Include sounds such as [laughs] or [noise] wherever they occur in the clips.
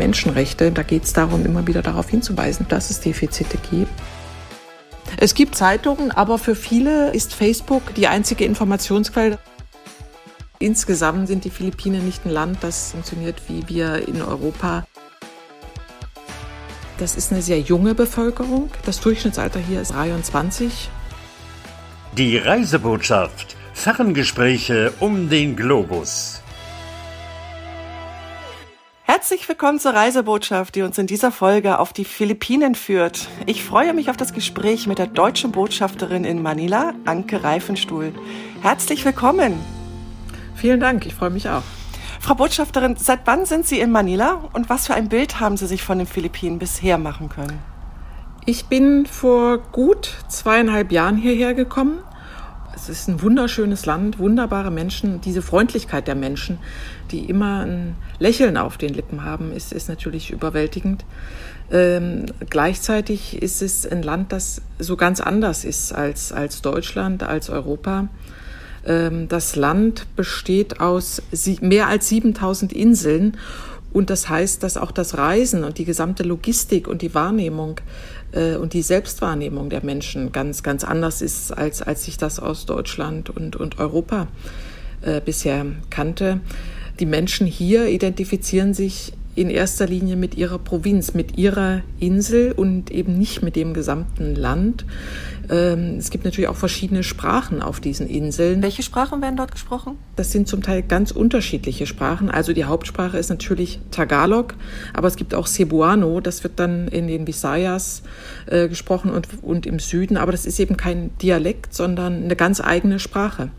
Menschenrechte. Da geht es darum, immer wieder darauf hinzuweisen, dass es Defizite gibt. Es gibt Zeitungen, aber für viele ist Facebook die einzige Informationsquelle. Insgesamt sind die Philippinen nicht ein Land, das funktioniert wie wir in Europa. Das ist eine sehr junge Bevölkerung. Das Durchschnittsalter hier ist 23. Die Reisebotschaft. Ferngespräche um den Globus. Herzlich willkommen zur Reisebotschaft, die uns in dieser Folge auf die Philippinen führt. Ich freue mich auf das Gespräch mit der deutschen Botschafterin in Manila, Anke Reifenstuhl. Herzlich willkommen. Vielen Dank, ich freue mich auch. Frau Botschafterin, seit wann sind Sie in Manila und was für ein Bild haben Sie sich von den Philippinen bisher machen können? Ich bin vor gut zweieinhalb Jahren hierher gekommen. Es ist ein wunderschönes Land, wunderbare Menschen. Diese Freundlichkeit der Menschen, die immer ein Lächeln auf den Lippen haben, ist, ist natürlich überwältigend. Ähm, gleichzeitig ist es ein Land, das so ganz anders ist als, als Deutschland, als Europa. Ähm, das Land besteht aus mehr als 7000 Inseln und das heißt, dass auch das Reisen und die gesamte Logistik und die Wahrnehmung äh, und die Selbstwahrnehmung der Menschen ganz, ganz anders ist, als, als ich das aus Deutschland und, und Europa äh, bisher kannte. Die Menschen hier identifizieren sich in erster Linie mit ihrer Provinz, mit ihrer Insel und eben nicht mit dem gesamten Land. Ähm, es gibt natürlich auch verschiedene Sprachen auf diesen Inseln. Welche Sprachen werden dort gesprochen? Das sind zum Teil ganz unterschiedliche Sprachen. Also die Hauptsprache ist natürlich Tagalog, aber es gibt auch Cebuano, das wird dann in den Visayas äh, gesprochen und, und im Süden, aber das ist eben kein Dialekt, sondern eine ganz eigene Sprache.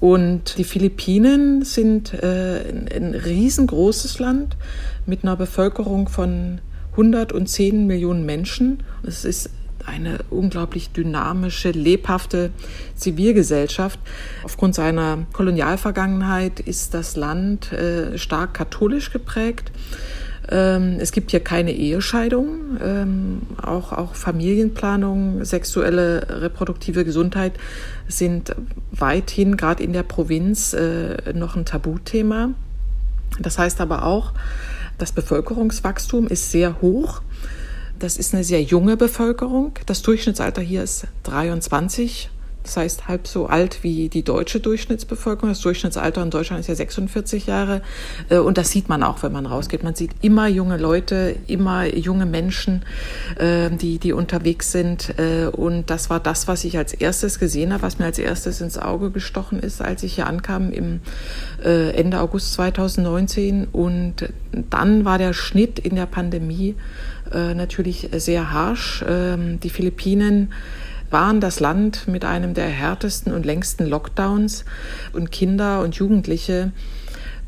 Und die Philippinen sind äh, ein, ein riesengroßes Land mit einer Bevölkerung von 110 Millionen Menschen. Es ist eine unglaublich dynamische, lebhafte Zivilgesellschaft. Aufgrund seiner Kolonialvergangenheit ist das Land äh, stark katholisch geprägt. Ähm, es gibt hier keine Ehescheidung, ähm, auch, auch Familienplanung, sexuelle reproduktive Gesundheit sind weithin, gerade in der Provinz, äh, noch ein Tabuthema. Das heißt aber auch, das Bevölkerungswachstum ist sehr hoch. Das ist eine sehr junge Bevölkerung. Das Durchschnittsalter hier ist 23 das heißt halb so alt wie die deutsche Durchschnittsbevölkerung. Das Durchschnittsalter in Deutschland ist ja 46 Jahre. Äh, und das sieht man auch, wenn man rausgeht. Man sieht immer junge Leute, immer junge Menschen, äh, die, die unterwegs sind. Äh, und das war das, was ich als erstes gesehen habe, was mir als erstes ins Auge gestochen ist, als ich hier ankam im Ende August 2019. Und dann war der Schnitt in der Pandemie natürlich sehr harsch. Ähm, die Philippinen waren das Land mit einem der härtesten und längsten Lockdowns und Kinder und Jugendliche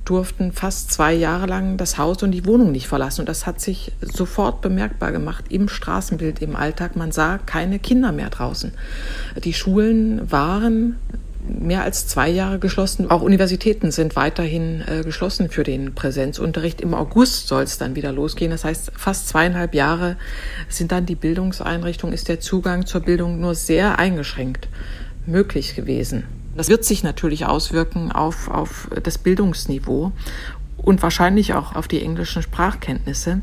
durften fast zwei Jahre lang das Haus und die Wohnung nicht verlassen. Und das hat sich sofort bemerkbar gemacht im Straßenbild, im Alltag. Man sah keine Kinder mehr draußen. Die Schulen waren mehr als zwei Jahre geschlossen. Auch Universitäten sind weiterhin äh, geschlossen für den Präsenzunterricht. Im August soll es dann wieder losgehen. Das heißt, fast zweieinhalb Jahre sind dann die Bildungseinrichtungen, ist der Zugang zur Bildung nur sehr eingeschränkt möglich gewesen. Das wird sich natürlich auswirken auf, auf das Bildungsniveau und wahrscheinlich auch auf die englischen Sprachkenntnisse.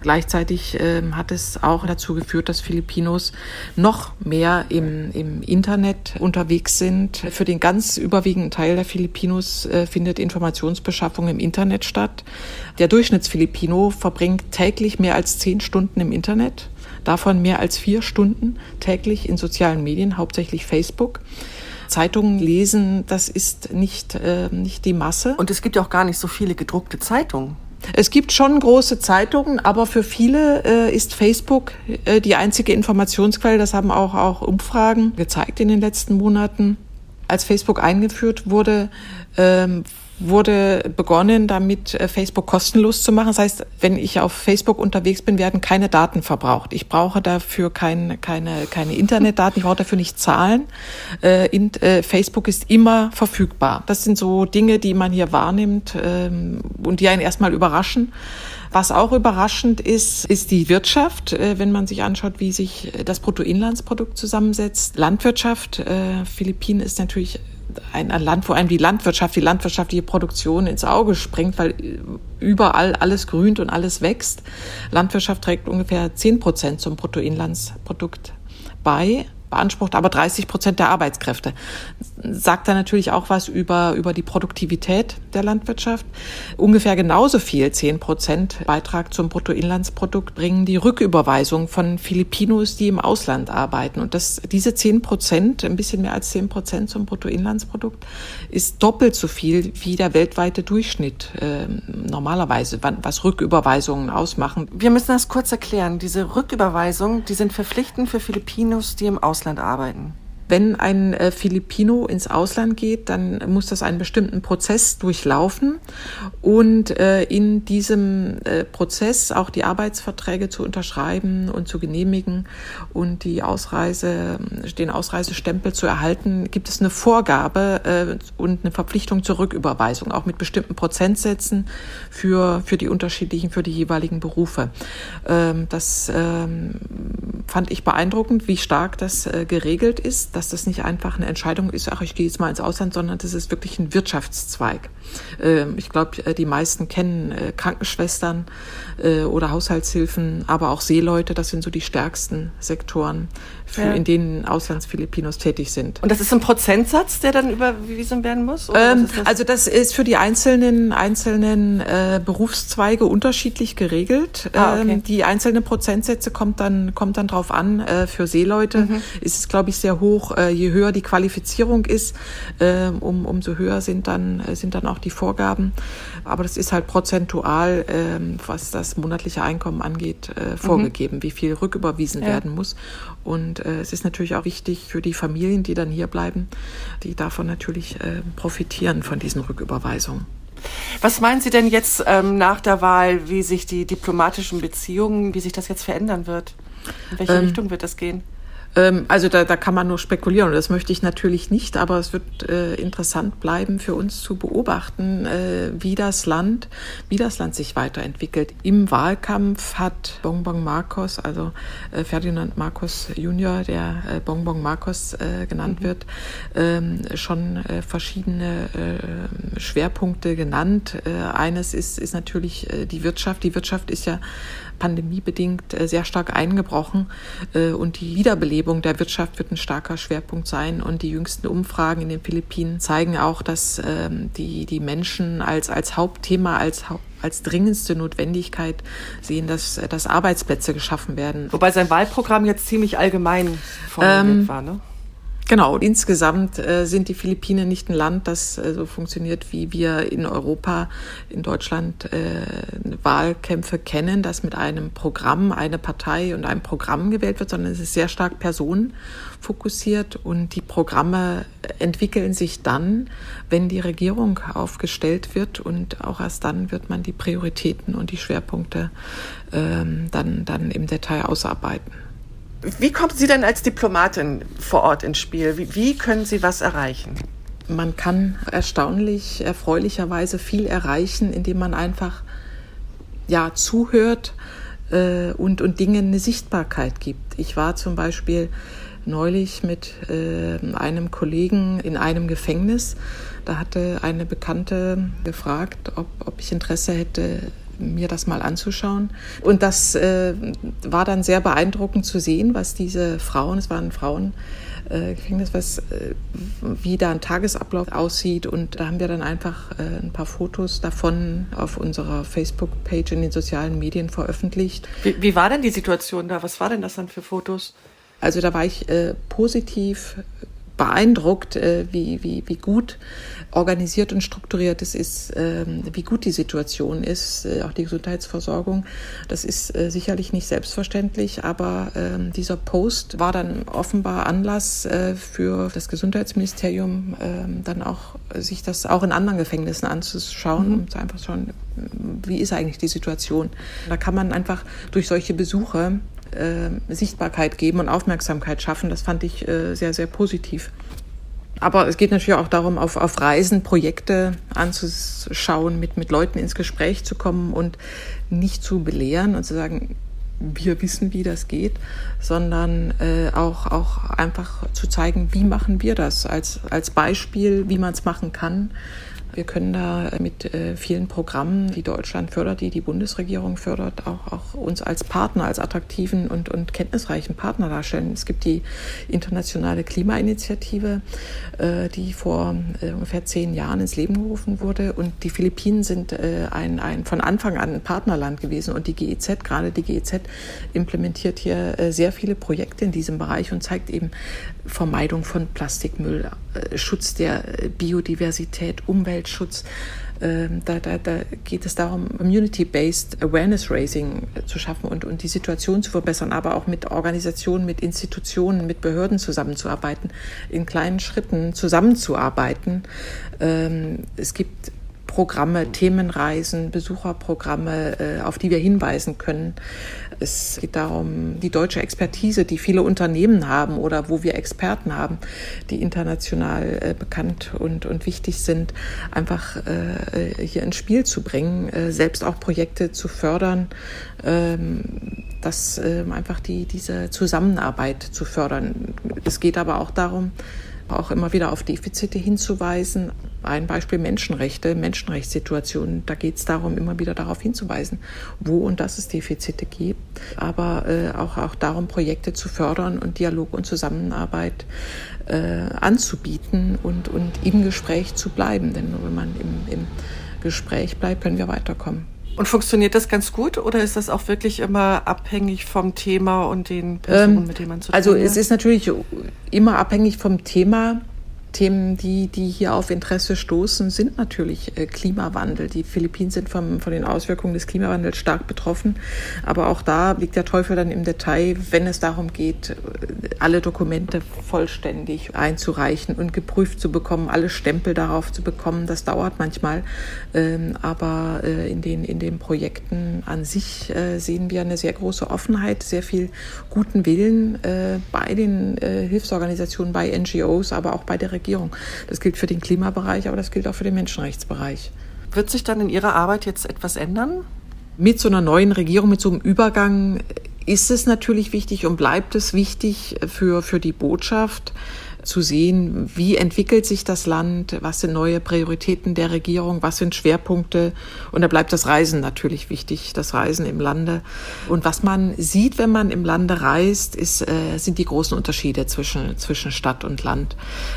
Gleichzeitig äh, hat es auch dazu geführt, dass Filipinos noch mehr im, im Internet unterwegs sind. Für den ganz überwiegenden Teil der Filipinos äh, findet Informationsbeschaffung im Internet statt. Der Durchschnittsfilipino verbringt täglich mehr als zehn Stunden im Internet, davon mehr als vier Stunden täglich in sozialen Medien, hauptsächlich Facebook. Zeitungen lesen, das ist nicht, äh, nicht die Masse. Und es gibt ja auch gar nicht so viele gedruckte Zeitungen. Es gibt schon große Zeitungen, aber für viele äh, ist Facebook äh, die einzige Informationsquelle. Das haben auch, auch Umfragen gezeigt in den letzten Monaten. Als Facebook eingeführt wurde, ähm, wurde begonnen, damit äh, Facebook kostenlos zu machen. Das heißt, wenn ich auf Facebook unterwegs bin, werden keine Daten verbraucht. Ich brauche dafür kein, keine, keine Internetdaten, ich brauche dafür nicht zahlen. Äh, in, äh, Facebook ist immer verfügbar. Das sind so Dinge, die man hier wahrnimmt ähm, und die einen erstmal überraschen. Was auch überraschend ist, ist die Wirtschaft, äh, wenn man sich anschaut, wie sich das Bruttoinlandsprodukt zusammensetzt. Landwirtschaft, äh, Philippinen ist natürlich ein, ein Land, wo einem die Landwirtschaft, die landwirtschaftliche Produktion ins Auge springt, weil überall alles grünt und alles wächst. Landwirtschaft trägt ungefähr zehn Prozent zum Bruttoinlandsprodukt bei beansprucht aber 30 Prozent der Arbeitskräfte. Sagt da natürlich auch was über, über die Produktivität der Landwirtschaft. Ungefähr genauso viel, 10 Prozent Beitrag zum Bruttoinlandsprodukt bringen die Rücküberweisung von Filipinos, die im Ausland arbeiten. Und das, diese 10 Prozent, ein bisschen mehr als 10 Prozent zum Bruttoinlandsprodukt, ist doppelt so viel wie der weltweite Durchschnitt äh, normalerweise, was Rücküberweisungen ausmachen. Wir müssen das kurz erklären. Diese Rücküberweisungen, die sind verpflichtend für Filipinos, die im Ausland Ausland arbeiten? Wenn ein äh, Filipino ins Ausland geht, dann muss das einen bestimmten Prozess durchlaufen und äh, in diesem äh, Prozess auch die Arbeitsverträge zu unterschreiben und zu genehmigen und die Ausreise, den Ausreisestempel zu erhalten, gibt es eine Vorgabe äh, und eine Verpflichtung zur Rücküberweisung, auch mit bestimmten Prozentsätzen für, für die unterschiedlichen, für die jeweiligen Berufe. Ähm, das ähm, fand ich beeindruckend, wie stark das geregelt ist dass das nicht einfach eine Entscheidung ist, ach, ich gehe jetzt mal ins Ausland, sondern das ist wirklich ein Wirtschaftszweig. Ähm, ich glaube, äh, die meisten kennen äh, Krankenschwestern äh, oder Haushaltshilfen, aber auch Seeleute, das sind so die stärksten Sektoren, ja. in denen Auslandsfilipinos tätig sind. Und das ist ein Prozentsatz, der dann überwiesen werden muss? Ähm, das? Also das ist für die einzelnen, einzelnen äh, Berufszweige unterschiedlich geregelt. Ah, okay. ähm, die einzelnen Prozentsätze kommt dann, kommt dann drauf an. Äh, für Seeleute mhm. ist es, glaube ich, sehr hoch. Äh, je höher die Qualifizierung ist, äh, um, umso höher sind dann, äh, sind dann auch die Vorgaben. Aber das ist halt prozentual, äh, was das monatliche Einkommen angeht, äh, vorgegeben, mhm. wie viel rücküberwiesen ja. werden muss. Und äh, es ist natürlich auch wichtig für die Familien, die dann hier bleiben, die davon natürlich äh, profitieren von diesen Rücküberweisungen. Was meinen Sie denn jetzt ähm, nach der Wahl, wie sich die diplomatischen Beziehungen, wie sich das jetzt verändern wird? In welche ähm, Richtung wird das gehen? Ähm, also da, da kann man nur spekulieren und das möchte ich natürlich nicht, aber es wird äh, interessant bleiben für uns zu beobachten, äh, wie das Land, wie das Land sich weiterentwickelt. Im Wahlkampf hat Bonbon Marcos, also äh, Ferdinand Marcos Junior, der äh, Bonbon Marcos äh, genannt mhm. wird, ähm, schon äh, verschiedene Schwerpunkte genannt. Eines ist, ist natürlich die Wirtschaft. Die Wirtschaft ist ja pandemiebedingt sehr stark eingebrochen und die Wiederbelebung der Wirtschaft wird ein starker Schwerpunkt sein und die jüngsten Umfragen in den Philippinen zeigen auch, dass ähm, die, die Menschen als, als Hauptthema, als als dringendste Notwendigkeit sehen, dass, dass Arbeitsplätze geschaffen werden. Wobei sein Wahlprogramm jetzt ziemlich allgemein formuliert ähm, war, ne? Genau, insgesamt äh, sind die Philippinen nicht ein Land, das äh, so funktioniert, wie wir in Europa, in Deutschland äh, Wahlkämpfe kennen, dass mit einem Programm eine Partei und einem Programm gewählt wird, sondern es ist sehr stark personenfokussiert und die Programme entwickeln sich dann, wenn die Regierung aufgestellt wird und auch erst dann wird man die Prioritäten und die Schwerpunkte ähm, dann, dann im Detail ausarbeiten. Wie kommen Sie denn als Diplomatin vor Ort ins Spiel? Wie, wie können Sie was erreichen? Man kann erstaunlich, erfreulicherweise viel erreichen, indem man einfach ja, zuhört äh, und, und Dingen eine Sichtbarkeit gibt. Ich war zum Beispiel neulich mit äh, einem Kollegen in einem Gefängnis. Da hatte eine Bekannte gefragt, ob, ob ich Interesse hätte, mir das mal anzuschauen. Und das äh, war dann sehr beeindruckend zu sehen, was diese Frauen, es waren Frauen, äh, Gefängnis, was, äh, wie da ein Tagesablauf aussieht. Und da haben wir dann einfach äh, ein paar Fotos davon auf unserer Facebook-Page in den sozialen Medien veröffentlicht. Wie, wie, war denn die Situation da? Was war denn das dann für Fotos? Also da war ich äh, positiv beeindruckt, äh, wie, wie, wie gut organisiert und strukturiert es ist, ähm, wie gut die Situation ist, äh, auch die Gesundheitsversorgung. Das ist äh, sicherlich nicht selbstverständlich, aber ähm, dieser Post war dann offenbar Anlass für das Gesundheitsministerium, ähm, dann auch sich das auch in anderen Gefängnissen anzuschauen, mhm. um einfach zu schauen, wie ist eigentlich die Situation. Da kann man einfach durch solche Besuche äh, Sichtbarkeit geben und Aufmerksamkeit schaffen. Das fand ich äh, sehr, sehr positiv. Aber es geht natürlich auch darum, auf, auf Reisen Projekte anzuschauen, mit, mit Leuten ins Gespräch zu kommen und nicht zu belehren und zu sagen, wir wissen, wie das geht, sondern äh, auch, auch einfach zu zeigen, wie machen wir das als, als Beispiel, wie man es machen kann wir können da mit äh, vielen Programmen, die Deutschland fördert, die die Bundesregierung fördert, auch, auch uns als Partner, als attraktiven und, und kenntnisreichen Partner darstellen. Es gibt die internationale Klimainitiative, äh, die vor äh, ungefähr zehn Jahren ins Leben gerufen wurde. Und die Philippinen sind ein, ein von Anfang an ein Partnerland gewesen. Und die GEZ, gerade die GEZ, implementiert hier sehr viele Projekte in diesem Bereich und zeigt eben Vermeidung von Plastikmüll, Schutz der Biodiversität, Umwelt, Umweltschutz. Ähm, da, da, da geht es darum, Community-Based Awareness Raising zu schaffen und, und die Situation zu verbessern, aber auch mit Organisationen, mit Institutionen, mit Behörden zusammenzuarbeiten, in kleinen Schritten zusammenzuarbeiten. Ähm, es gibt Programme, Themenreisen, Besucherprogramme, äh, auf die wir hinweisen können. Es geht darum, die deutsche Expertise, die viele Unternehmen haben oder wo wir Experten haben, die international äh, bekannt und, und wichtig sind, einfach äh, hier ins Spiel zu bringen, selbst auch Projekte zu fördern, ähm, das ähm, einfach die, diese Zusammenarbeit zu fördern. Es geht aber auch darum, auch immer wieder auf Defizite hinzuweisen. Ein Beispiel Menschenrechte, Menschenrechtssituationen. Da geht es darum, immer wieder darauf hinzuweisen, wo und dass es Defizite gibt, aber äh, auch, auch darum, Projekte zu fördern und Dialog und Zusammenarbeit äh, anzubieten und, und im Gespräch zu bleiben. Denn nur wenn man im, im Gespräch bleibt, können wir weiterkommen. Und funktioniert das ganz gut oder ist das auch wirklich immer abhängig vom Thema und den Personen, ähm, mit denen man zu tun also hat? Also es ist natürlich immer abhängig vom Thema. Themen, die, die hier auf Interesse stoßen, sind natürlich äh, Klimawandel. Die Philippinen sind vom, von den Auswirkungen des Klimawandels stark betroffen. Aber auch da liegt der Teufel dann im Detail, wenn es darum geht, äh, alle Dokumente vollständig einzureichen und geprüft zu bekommen, alle Stempel darauf zu bekommen. Das dauert manchmal. Ähm, aber äh, in, den, in den Projekten an sich sehen wir eine sehr große Offenheit, sehr viel guten Willen bei den Hilfsorganisationen, bei NGOs, aber auch bei der Regierung Regierung. Das gilt für den Klimabereich, aber das gilt auch für den Menschenrechtsbereich. Wird sich dann in Ihrer Arbeit jetzt etwas ändern? Mit so einer neuen Regierung, mit so einem Übergang ist es natürlich wichtig und bleibt es wichtig für, für die Botschaft, zu sehen, wie entwickelt sich das Land, was sind neue Prioritäten der Regierung, was sind Schwerpunkte. Und da bleibt das Reisen natürlich wichtig, das Reisen im Lande. Und was man sieht, wenn man im Lande reist, ist, äh, sind die großen Unterschiede zwischen, zwischen Stadt und Land.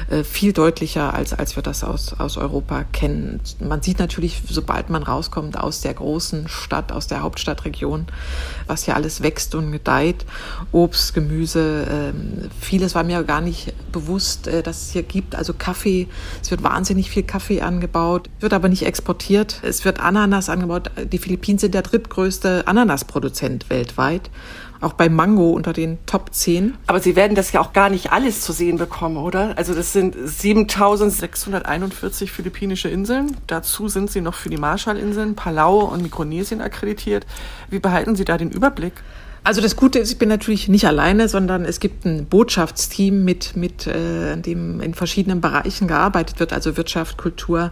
Äh, viel deutlicher, als, als wir das aus, aus Europa kennen. Man sieht natürlich, sobald man rauskommt aus der großen Stadt, aus der Hauptstadtregion, was hier alles wächst und gedeiht. Obst, Gemüse, äh, vieles war mir gar nicht bewusst bewusst, äh, dass es hier gibt. Also Kaffee, es wird wahnsinnig viel Kaffee angebaut, wird aber nicht exportiert. Es wird Ananas angebaut. Die Philippinen sind der drittgrößte Ananasproduzent weltweit. Auch bei Mango unter den Top 10. Aber Sie werden das ja auch gar nicht alles zu sehen bekommen, oder? Also das sind 7641 philippinische Inseln. Dazu sind Sie noch für die Marshallinseln, Palau und Mikronesien akkreditiert. Wie behalten Sie da den Überblick? Also das Gute ist, ich bin natürlich nicht alleine, sondern es gibt ein Botschaftsteam, mit, mit äh, dem in verschiedenen Bereichen gearbeitet wird, also Wirtschaft, Kultur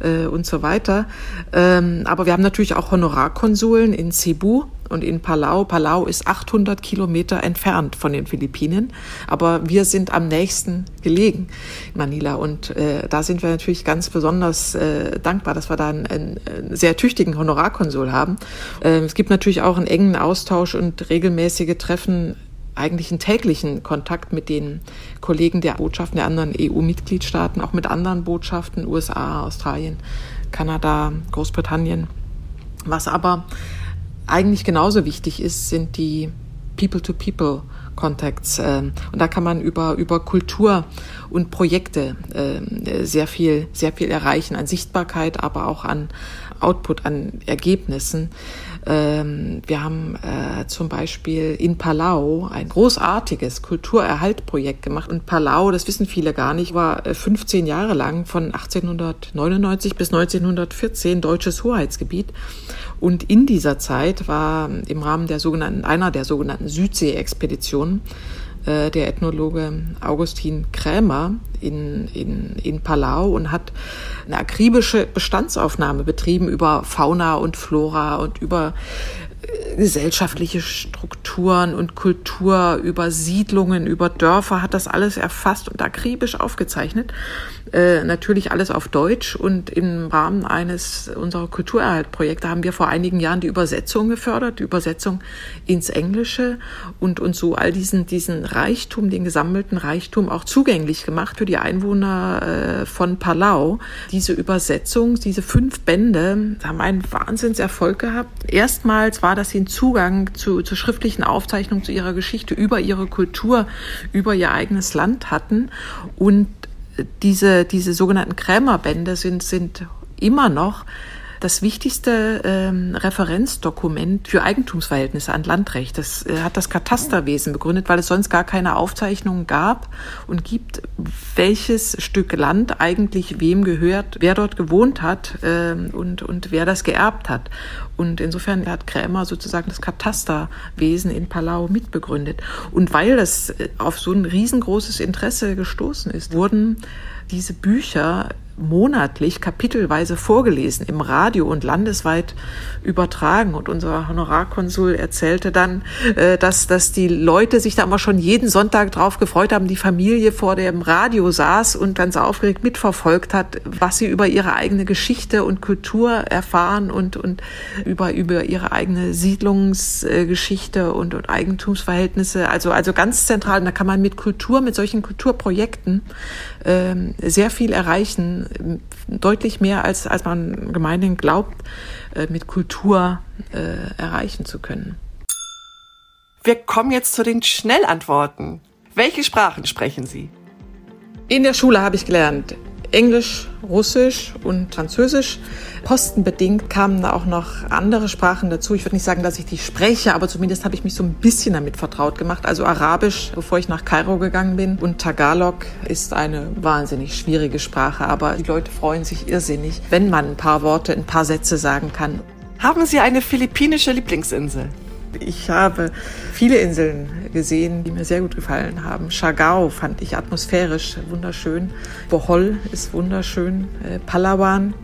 äh, und so weiter. Ähm, aber wir haben natürlich auch Honorarkonsuln in Cebu und in Palau. Palau ist 800 Kilometer entfernt von den Philippinen, aber wir sind am nächsten gelegen, Manila. Und äh, da sind wir natürlich ganz besonders äh, dankbar, dass wir da einen, einen, sehr tüchtigen Honorarkonsul haben. Äh, es gibt natürlich auch einen engen Austausch und regelmäßige Treffen eigentlich einen täglichen Kontakt mit den Kollegen der Botschaften der anderen EU-Mitgliedstaaten, auch mit anderen Botschaften, USA, Australien, Kanada, Großbritannien. Was aber eigentlich genauso wichtig ist, sind die People-to-People. Contacts. Ähm, und da kann man über, über Kultur und Projekte ähm, sehr viel, sehr viel erreichen an Sichtbarkeit, aber auch an Output, an Ergebnissen. Ähm, wir haben äh, zum Beispiel in Palau ein großartiges Kulturerhaltprojekt gemacht. Und Palau, das wissen viele gar nicht, war 15 äh, Jahre lang von 1899 bis 1914 deutsches Hoheitsgebiet. Und in dieser Zeit war im Rahmen der sogenannten, einer der sogenannten Südsee-Expeditionen äh, der Ethnologe Augustin Krämer in, in, in Palau und hat eine akribische Bestandsaufnahme betrieben über Fauna und Flora und über gesellschaftliche Strukturen und Kultur, über Siedlungen, über Dörfer, hat das alles erfasst und akribisch aufgezeichnet. Äh, natürlich alles auf Deutsch und im Rahmen eines unserer Kulturerhaltprojekte haben wir vor einigen Jahren die Übersetzung gefördert, die Übersetzung ins Englische und uns so all diesen, diesen Reichtum, den gesammelten Reichtum auch zugänglich gemacht für die Einwohner äh, von Palau. Diese Übersetzung, diese fünf Bände haben einen Wahnsinnserfolg gehabt. Erstmals war das den Zugang zu, zur schriftlichen Aufzeichnung zu ihrer Geschichte über ihre Kultur, über ihr eigenes Land hatten. Und diese, diese sogenannten Krämerbände sind, sind immer noch das wichtigste ähm, Referenzdokument für Eigentumsverhältnisse an Landrecht. Das äh, hat das Katasterwesen begründet, weil es sonst gar keine Aufzeichnungen gab und gibt, welches Stück Land eigentlich wem gehört, wer dort gewohnt hat ähm, und, und wer das geerbt hat. Und insofern hat Krämer sozusagen das Katasterwesen in Palau mitbegründet. Und weil das äh, auf so ein riesengroßes Interesse gestoßen ist, wurden diese Bücher monatlich kapitelweise vorgelesen im Radio und landesweit übertragen. Und unser Honorarkonsul erzählte dann, äh, dass, dass die Leute sich da immer schon jeden Sonntag drauf gefreut haben, die Familie vor dem Radio saß und ganz aufgeregt mitverfolgt hat, was sie über ihre eigene Geschichte und Kultur erfahren und, und über, über ihre eigene Siedlungsgeschichte und, und Eigentumsverhältnisse. Also, also ganz zentral. Und da kann man mit Kultur, mit solchen Kulturprojekten ähm, sehr viel erreichen, deutlich mehr als, als man gemeinhin glaubt, äh, mit Kultur äh, erreichen zu können. Wir kommen jetzt zu den Schnellantworten. Welche Sprachen sprechen Sie? In der Schule habe ich gelernt Englisch, Russisch und Französisch. Postenbedingt kamen da auch noch andere Sprachen dazu. Ich würde nicht sagen, dass ich die spreche, aber zumindest habe ich mich so ein bisschen damit vertraut gemacht. Also Arabisch, bevor ich nach Kairo gegangen bin. Und Tagalog ist eine wahnsinnig schwierige Sprache, aber die Leute freuen sich irrsinnig, wenn man ein paar Worte, ein paar Sätze sagen kann. Haben Sie eine philippinische Lieblingsinsel? Ich habe viele Inseln gesehen, die mir sehr gut gefallen haben. Chagao fand ich atmosphärisch wunderschön. Bohol ist wunderschön. Äh, Palawan.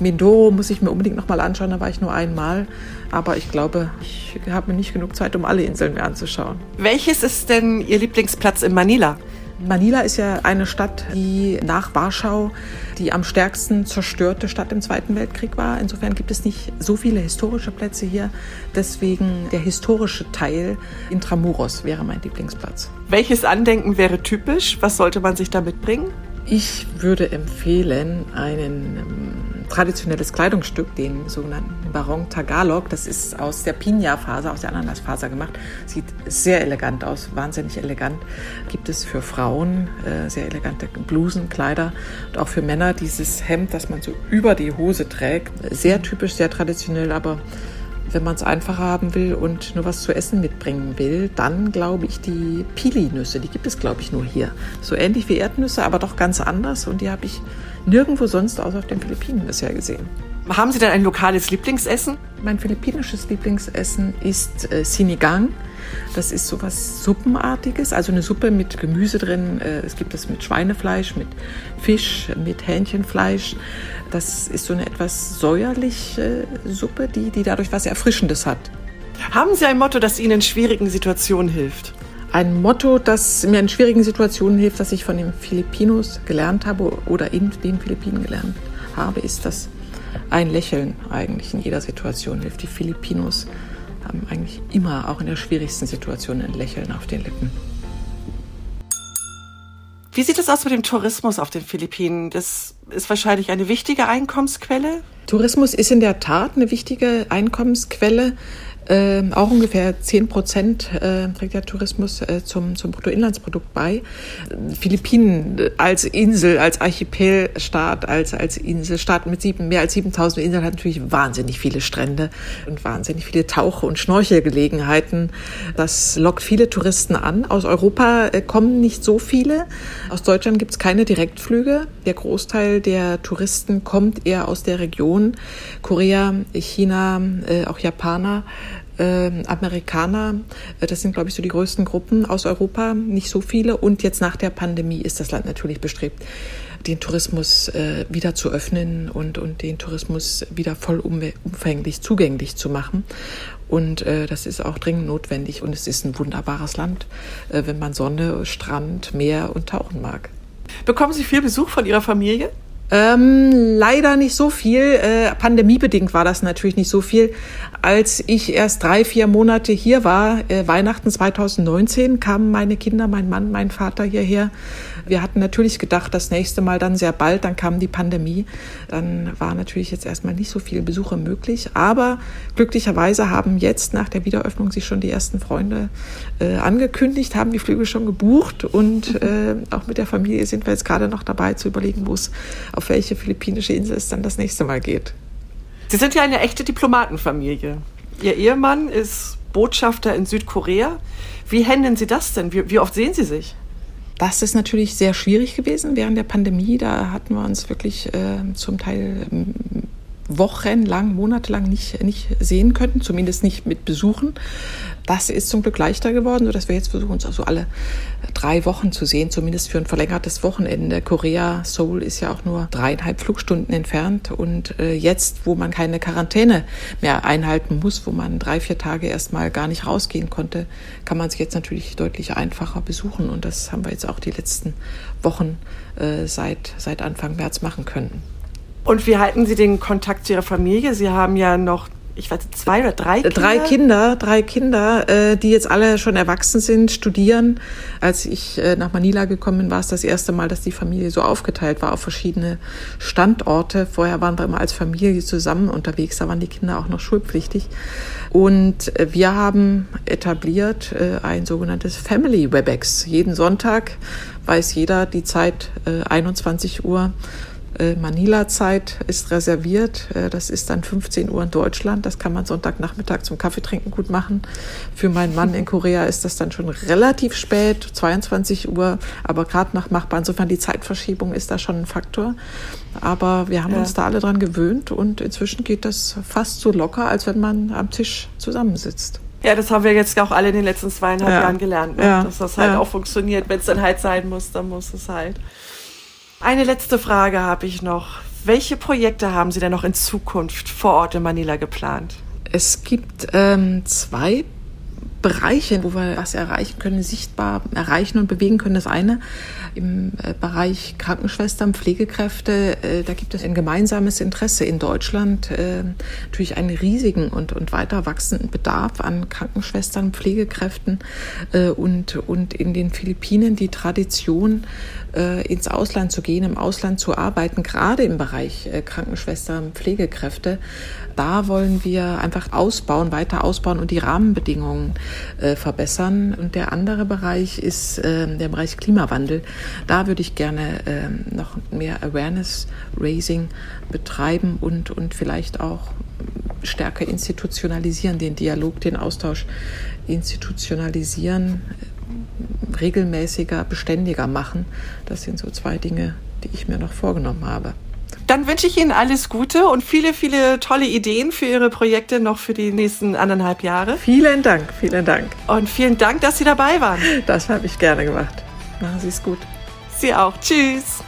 Mindoro muss ich mir unbedingt nochmal anschauen, da war ich nur einmal. Aber ich glaube, ich habe mir nicht genug Zeit, um alle Inseln mir anzuschauen. Welches ist denn Ihr Lieblingsplatz in Manila? Manila ist ja eine Stadt, die nach Warschau die am stärksten zerstörte Stadt im Zweiten Weltkrieg war. Insofern gibt es nicht so viele historische Plätze hier. Deswegen der historische Teil Intramuros wäre mein Lieblingsplatz. Welches Andenken wäre typisch? Was sollte man sich da mitbringen? Ich würde empfehlen, ein ähm, traditionelles Kleidungsstück, den sogenannten Barong Tagalog. Das ist aus der Pinya-Faser, aus der Ananasfaser gemacht. Sieht sehr elegant aus, wahnsinnig elegant. Gibt es für Frauen äh, sehr elegante Blusen, Kleider und auch für Männer dieses Hemd, das man so über die Hose trägt. Sehr typisch, sehr traditionell, aber wenn man es einfacher haben will und nur was zu essen mitbringen will, dann glaube ich die Pili-Nüsse, die gibt es glaube ich nur hier. So ähnlich wie Erdnüsse, aber doch ganz anders und die habe ich nirgendwo sonst außer auf den Philippinen bisher gesehen. Haben Sie denn ein lokales Lieblingsessen? Mein philippinisches Lieblingsessen ist äh, Sinigang. Das ist sowas Suppenartiges, also eine Suppe mit Gemüse drin. Äh, es gibt es mit Schweinefleisch, mit Fisch, mit Hähnchenfleisch. Das ist so eine etwas säuerliche Suppe, die, die dadurch was Erfrischendes hat. Haben Sie ein Motto, das Ihnen in schwierigen Situationen hilft? Ein Motto, das mir in schwierigen Situationen hilft, das ich von den Filipinos gelernt habe oder in den Philippinen gelernt habe, ist, dass ein Lächeln eigentlich in jeder Situation hilft. Die Filipinos haben eigentlich immer, auch in der schwierigsten Situation, ein Lächeln auf den Lippen. Wie sieht es aus mit dem Tourismus auf den Philippinen? Das ist wahrscheinlich eine wichtige Einkommensquelle. Tourismus ist in der Tat eine wichtige Einkommensquelle. Ähm, auch ungefähr 10 Prozent äh, trägt der Tourismus äh, zum, zum Bruttoinlandsprodukt bei. Philippinen als Insel, als Archipelstaat, als, als Inselstaat mit sieben, mehr als 7000 Inseln hat natürlich wahnsinnig viele Strände und wahnsinnig viele Tauch- und Schnorchelgelegenheiten. Das lockt viele Touristen an. Aus Europa äh, kommen nicht so viele. Aus Deutschland gibt es keine Direktflüge. Der Großteil der Touristen kommt eher aus der Region. Korea, China, äh, auch Japaner Amerikaner. Äh, das sind, glaube ich, so die größten Gruppen aus Europa, nicht so viele. Und jetzt nach der Pandemie ist das Land natürlich bestrebt, den Tourismus äh, wieder zu öffnen und, und den Tourismus wieder vollumfänglich zugänglich zu machen. Und äh, das ist auch dringend notwendig. Und es ist ein wunderbares Land, äh, wenn man Sonne, Strand, Meer und Tauchen mag. Bekommen Sie viel Besuch von Ihrer Familie? Ähm, leider nicht so viel. Äh, pandemiebedingt war das natürlich nicht so viel. Als ich erst drei, vier Monate hier war, äh, Weihnachten 2019, kamen meine Kinder, mein Mann, mein Vater hierher. Wir hatten natürlich gedacht, das nächste Mal dann sehr bald, dann kam die Pandemie. Dann war natürlich jetzt erstmal nicht so viele Besuche möglich. Aber glücklicherweise haben jetzt nach der Wiederöffnung sich schon die ersten Freunde äh, angekündigt, haben die Flüge schon gebucht und [laughs] äh, auch mit der Familie sind wir jetzt gerade noch dabei zu überlegen, wo es auf welche philippinische Insel es dann das nächste Mal geht. Sie sind ja eine echte Diplomatenfamilie. Ihr Ehemann ist Botschafter in Südkorea. Wie handeln Sie das denn? Wie, wie oft sehen Sie sich? Das ist natürlich sehr schwierig gewesen während der Pandemie. Da hatten wir uns wirklich äh, zum Teil ähm, wochenlang, monatelang nicht, nicht sehen könnten, zumindest nicht mit Besuchen. Das ist zum Glück leichter geworden, sodass wir jetzt versuchen, uns also alle drei Wochen zu sehen, zumindest für ein verlängertes Wochenende. Korea, Seoul ist ja auch nur dreieinhalb Flugstunden entfernt. Und äh, jetzt, wo man keine Quarantäne mehr einhalten muss, wo man drei, vier Tage erstmal gar nicht rausgehen konnte, kann man sich jetzt natürlich deutlich einfacher besuchen. Und das haben wir jetzt auch die letzten Wochen äh, seit, seit Anfang März machen können. Und wie halten Sie den Kontakt zu Ihrer Familie? Sie haben ja noch ich weiß zwei oder drei Kinder? Drei Kinder, drei Kinder, äh, die jetzt alle schon erwachsen sind, studieren. Als ich äh, nach Manila gekommen bin, war es das erste Mal, dass die Familie so aufgeteilt war auf verschiedene Standorte. Vorher waren wir immer als Familie zusammen unterwegs, da waren die Kinder auch noch schulpflichtig. Und äh, wir haben etabliert äh, ein sogenanntes Family Webex. Jeden Sonntag weiß jeder die Zeit äh, 21 Uhr äh, Manila-Zeit ist reserviert. Äh, das ist dann 15 Uhr in Deutschland. Das kann man Sonntagnachmittag zum Kaffeetrinken gut machen. Für meinen Mann in Korea ist das dann schon relativ spät, 22 Uhr, aber gerade nach machbar. Insofern die Zeitverschiebung ist da schon ein Faktor. Aber wir haben ja. uns da alle dran gewöhnt und inzwischen geht das fast so locker, als wenn man am Tisch zusammensitzt. Ja, das haben wir jetzt auch alle in den letzten zweieinhalb ja. Jahren gelernt, ne? ja. dass das halt auch funktioniert. Wenn es dann halt sein muss, dann muss es halt. Eine letzte Frage habe ich noch. Welche Projekte haben Sie denn noch in Zukunft vor Ort in Manila geplant? Es gibt ähm, zwei Bereiche, wo wir was erreichen können, sichtbar erreichen und bewegen können. Das eine im äh, Bereich Krankenschwestern, Pflegekräfte, äh, da gibt es ein gemeinsames Interesse in Deutschland, äh, natürlich einen riesigen und, und weiter wachsenden Bedarf an Krankenschwestern, Pflegekräften und, und in den Philippinen die Tradition, ins Ausland zu gehen, im Ausland zu arbeiten, gerade im Bereich Krankenschwestern, Pflegekräfte. Da wollen wir einfach ausbauen, weiter ausbauen und die Rahmenbedingungen verbessern. Und der andere Bereich ist der Bereich Klimawandel. Da würde ich gerne äh, noch mehr Awareness-Raising betreiben und, und vielleicht auch stärker institutionalisieren, den Dialog, den Austausch institutionalisieren, regelmäßiger, beständiger machen. Das sind so zwei Dinge, die ich mir noch vorgenommen habe. Dann wünsche ich Ihnen alles Gute und viele, viele tolle Ideen für Ihre Projekte noch für die nächsten anderthalb Jahre. Vielen Dank, vielen Dank. Und vielen Dank, dass Sie dabei waren. Das habe ich gerne gemacht. Machen Sie es gut. Sie auch. Tschüss.